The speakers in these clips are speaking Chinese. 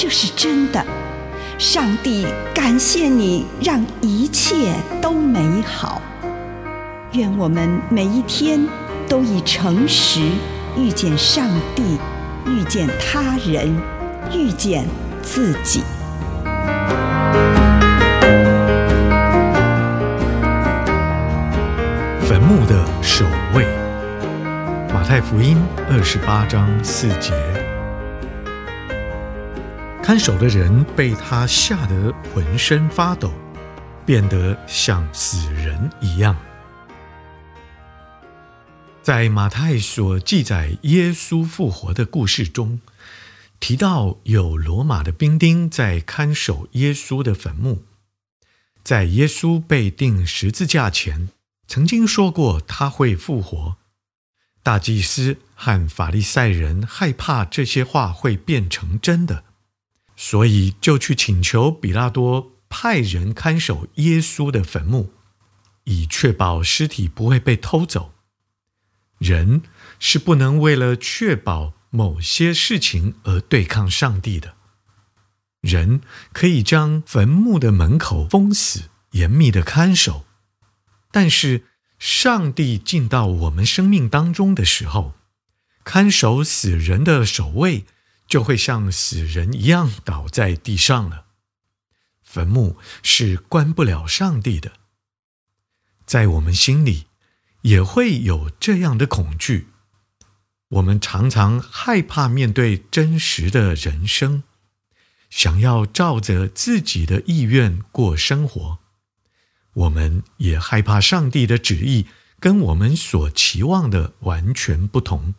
这是真的。上帝感谢你，让一切都美好。愿我们每一天都以诚实遇见上帝，遇见他人，遇见自己。坟墓的守卫，马太福音二十八章四节。看守的人被他吓得浑身发抖，变得像死人一样。在马太所记载耶稣复活的故事中，提到有罗马的兵丁在看守耶稣的坟墓，在耶稣被钉十字架前。曾经说过他会复活，大祭司和法利赛人害怕这些话会变成真的，所以就去请求比拉多派人看守耶稣的坟墓，以确保尸体不会被偷走。人是不能为了确保某些事情而对抗上帝的。人可以将坟墓的门口封死，严密的看守。但是，上帝进到我们生命当中的时候，看守死人的守卫就会像死人一样倒在地上了。坟墓是关不了上帝的，在我们心里也会有这样的恐惧。我们常常害怕面对真实的人生，想要照着自己的意愿过生活。我们也害怕上帝的旨意跟我们所期望的完全不同，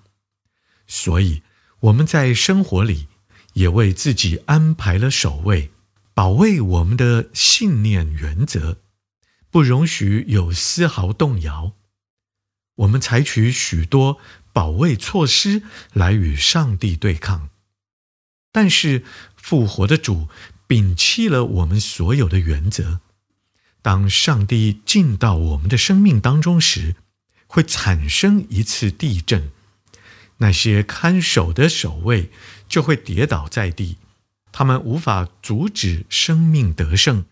所以我们在生活里也为自己安排了守卫，保卫我们的信念原则，不容许有丝毫动摇。我们采取许多保卫措施来与上帝对抗，但是复活的主摒弃了我们所有的原则。当上帝进到我们的生命当中时，会产生一次地震，那些看守的守卫就会跌倒在地，他们无法阻止生命得胜，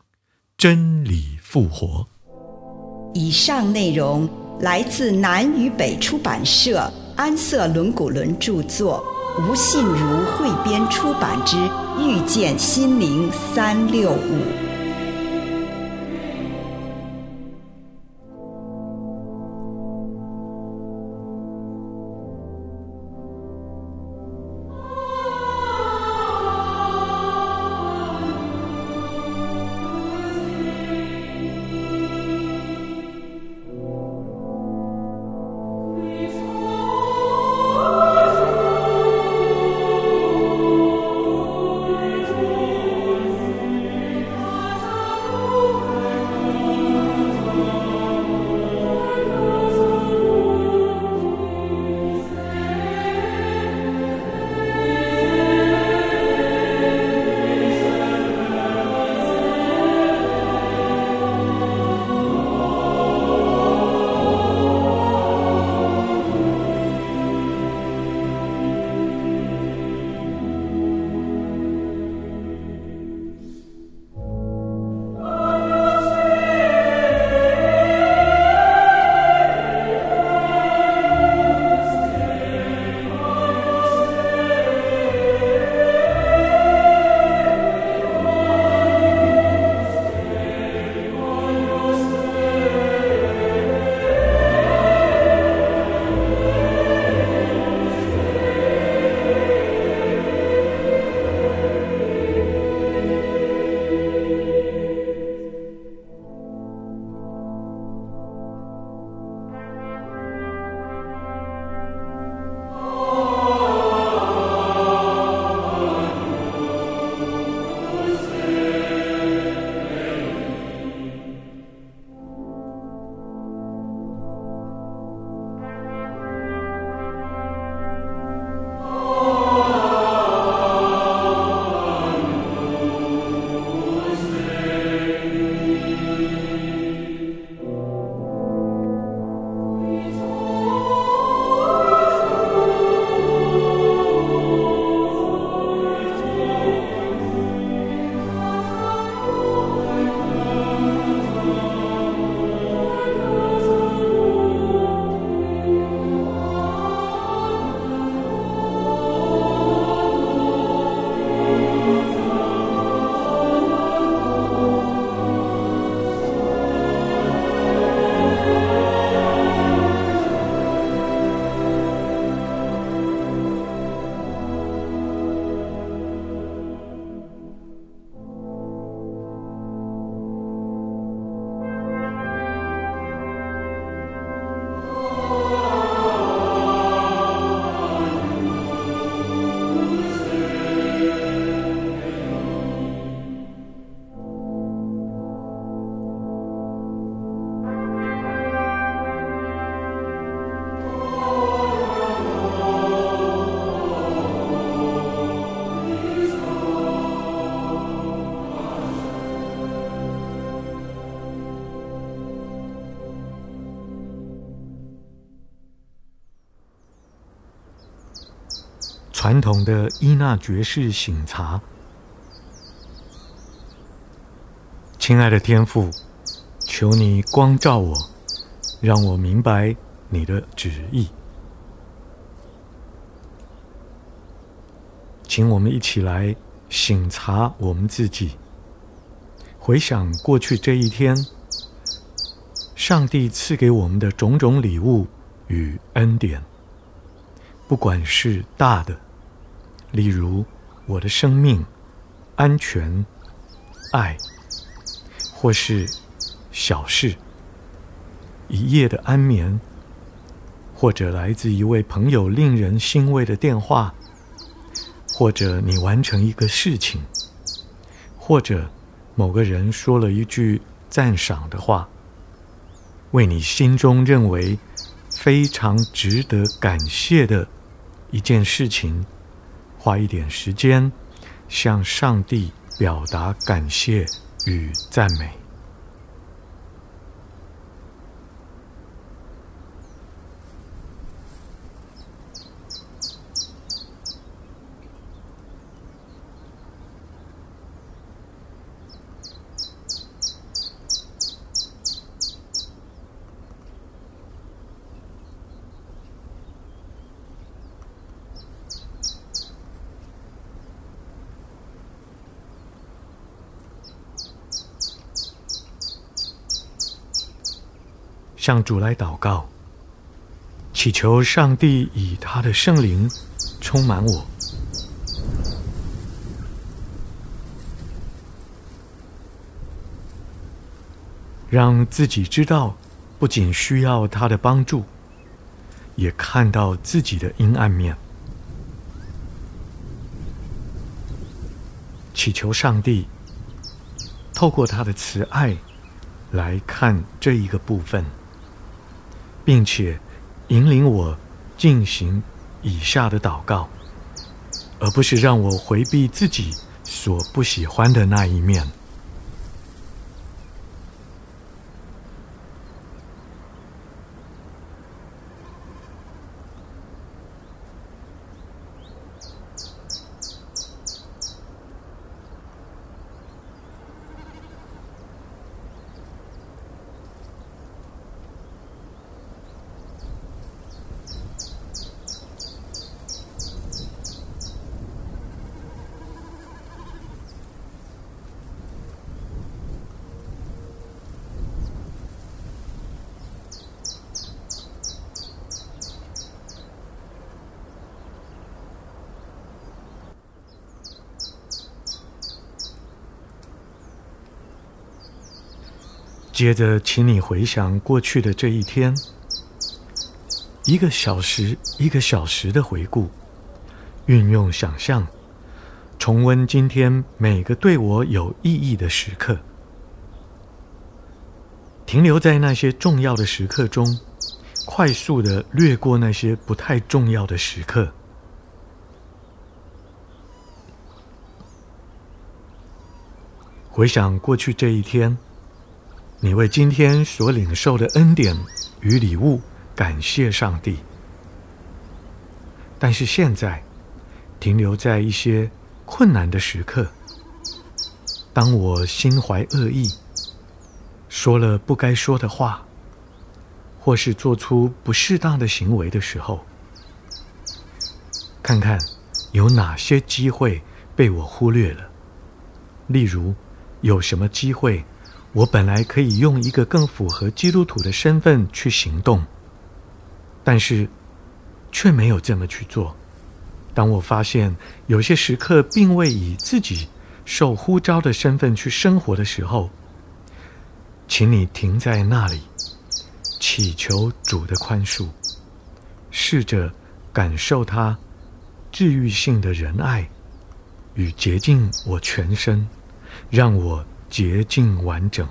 真理复活。以上内容来自南与北出版社安瑟伦古伦著作，吴信如汇编出版之《遇见心灵三六五》。传统的伊纳爵士醒茶。亲爱的天父，求你光照我，让我明白你的旨意。请我们一起来醒察我们自己，回想过去这一天，上帝赐给我们的种种礼物与恩典，不管是大的，例如我的生命、安全、爱。或是小事，一夜的安眠，或者来自一位朋友令人欣慰的电话，或者你完成一个事情，或者某个人说了一句赞赏的话，为你心中认为非常值得感谢的一件事情，花一点时间向上帝表达感谢。与赞美。向主来祷告，祈求上帝以他的圣灵充满我，让自己知道，不仅需要他的帮助，也看到自己的阴暗面。祈求上帝透过他的慈爱来看这一个部分。并且引领我进行以下的祷告，而不是让我回避自己所不喜欢的那一面。接着，请你回想过去的这一天，一个小时一个小时的回顾，运用想象，重温今天每个对我有意义的时刻，停留在那些重要的时刻中，快速的略过那些不太重要的时刻。回想过去这一天。你为今天所领受的恩典与礼物感谢上帝，但是现在停留在一些困难的时刻。当我心怀恶意，说了不该说的话，或是做出不适当的行为的时候，看看有哪些机会被我忽略了。例如，有什么机会？我本来可以用一个更符合基督徒的身份去行动，但是却没有这么去做。当我发现有些时刻并未以自己受呼召的身份去生活的时候，请你停在那里，祈求主的宽恕，试着感受他治愈性的仁爱与洁净我全身，让我。洁净完整。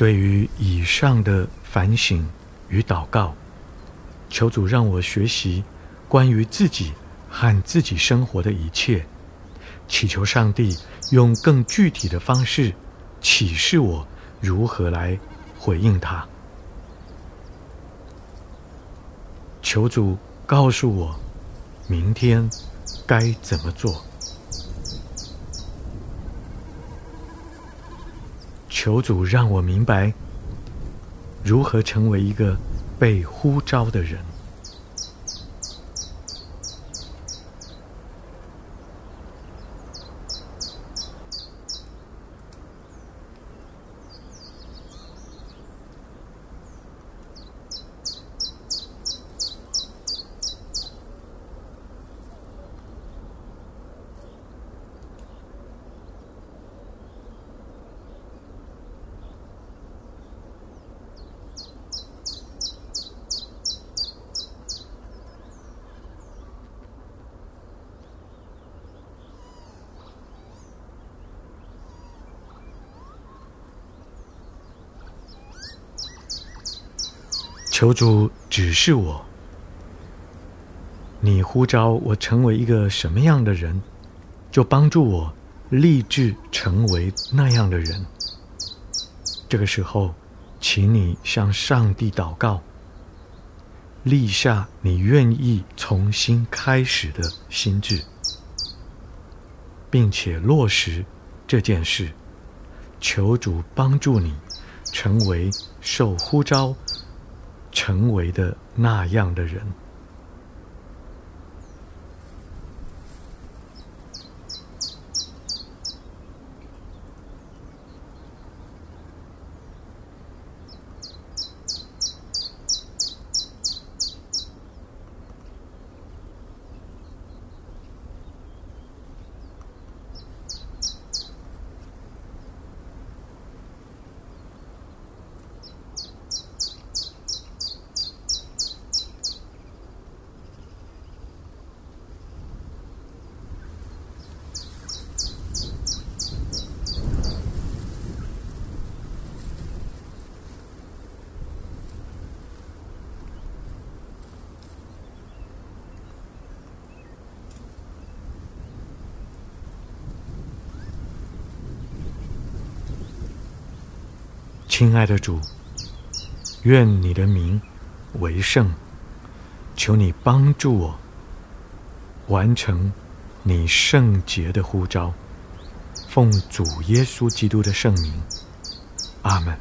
对于以上的反省与祷告，求主让我学习关于自己和自己生活的一切，祈求上帝用更具体的方式启示我如何来回应他。求主告诉我，明天该怎么做。求主让我明白，如何成为一个被呼召的人。求主指示我，你呼召我成为一个什么样的人，就帮助我立志成为那样的人。这个时候，请你向上帝祷告，立下你愿意重新开始的心志，并且落实这件事。求主帮助你成为受呼召。成为的那样的人。亲爱的主，愿你的名为圣，求你帮助我完成你圣洁的呼召，奉主耶稣基督的圣名，阿门。